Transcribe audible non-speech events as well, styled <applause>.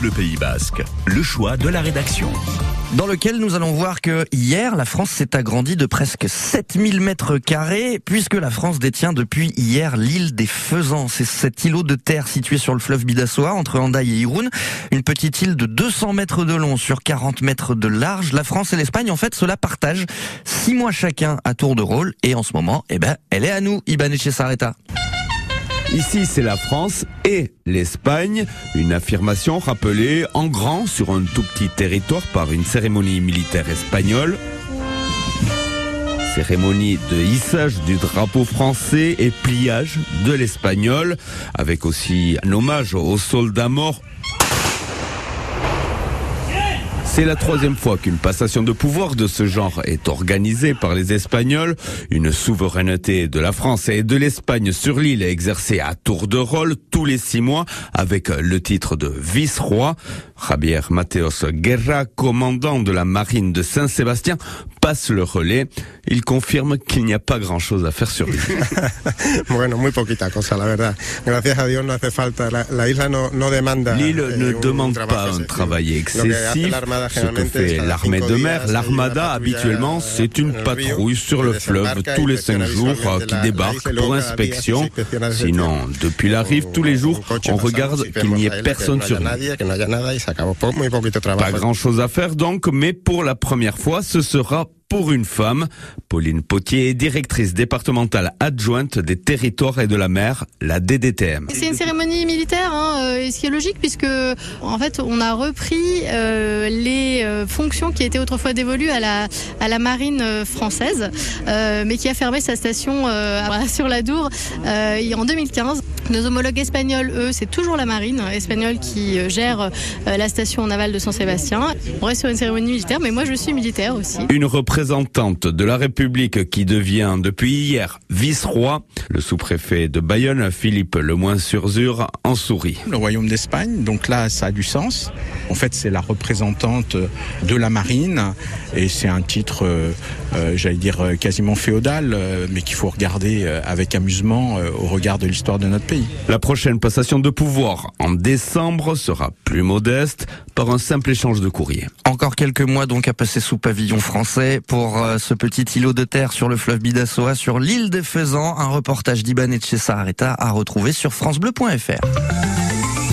Bleu Pays Basque, le choix de la rédaction. Dans lequel nous allons voir que hier, la France s'est agrandie de presque 7000 mètres carrés, puisque la France détient depuis hier l'île des Faisans. C'est cet îlot de terre situé sur le fleuve Bidassoa, entre Handaï et Irun. Une petite île de 200 mètres de long sur 40 mètres de large. La France et l'Espagne, en fait, cela partage six mois chacun à tour de rôle. Et en ce moment, eh ben, elle est à nous, Iban Sareta. Ici, c'est la France et l'Espagne. Une affirmation rappelée en grand sur un tout petit territoire par une cérémonie militaire espagnole. Cérémonie de hissage du drapeau français et pliage de l'espagnol, avec aussi un hommage aux soldats morts c'est la troisième fois qu'une passation de pouvoir de ce genre est organisée par les Espagnols. Une souveraineté de la France et de l'Espagne sur l'île est exercée à tour de rôle tous les six mois avec le titre de vice-roi. Javier Mateos Guerra, commandant de la marine de Saint-Sébastien, passe le relais. Il confirme qu'il n'y a pas grand-chose à faire sur l'île. <laughs> bueno, muy poquita cosa, la verdad. Gracias a Dios no hace falta. La, la isla no, no demanda. L'île ne demande pas un travail excessif. Ce que fait l'armée de mer, l'armada habituellement, c'est une patrouille sur le fleuve tous les cinq jours qui débarque pour inspection. Sinon, depuis la rive, tous les jours, on regarde qu'il n'y ait personne sur l'île. Pas grand chose à faire donc, mais pour la première fois, ce sera pour une femme. Pauline Potier est directrice départementale adjointe des territoires et de la mer, la DDTM. C'est une cérémonie militaire, hein, euh, ce qui est logique puisque en fait on a repris euh, les euh, fonctions qui étaient autrefois dévolues à la, à la marine euh, française, euh, mais qui a fermé sa station euh, <laughs> sur la Dour en 2015. Nos homologues espagnols, eux, c'est toujours la marine espagnole qui euh, gère euh, la station navale de Saint-Sébastien. On reste sur une cérémonie militaire, mais moi je suis militaire aussi. Une représentante de la République qui devient depuis hier vice-roi, le sous-préfet de Bayonne, Philippe Lemoin-sur-Zur, en sourit. Le royaume d'Espagne, donc là ça a du sens. En fait c'est la représentante de la marine et c'est un titre, euh, euh, j'allais dire quasiment féodal, mais qu'il faut regarder avec amusement euh, au regard de l'histoire de notre pays. La prochaine passation de pouvoir en décembre sera plus modeste par un simple échange de courrier. Encore quelques mois donc à passer sous pavillon français pour euh, ce petit îlot de terre sur le fleuve Bidassoa, sur l'île des Faisans. Un reportage d'Iban et de chez Sarareta à retrouver sur francebleu.fr.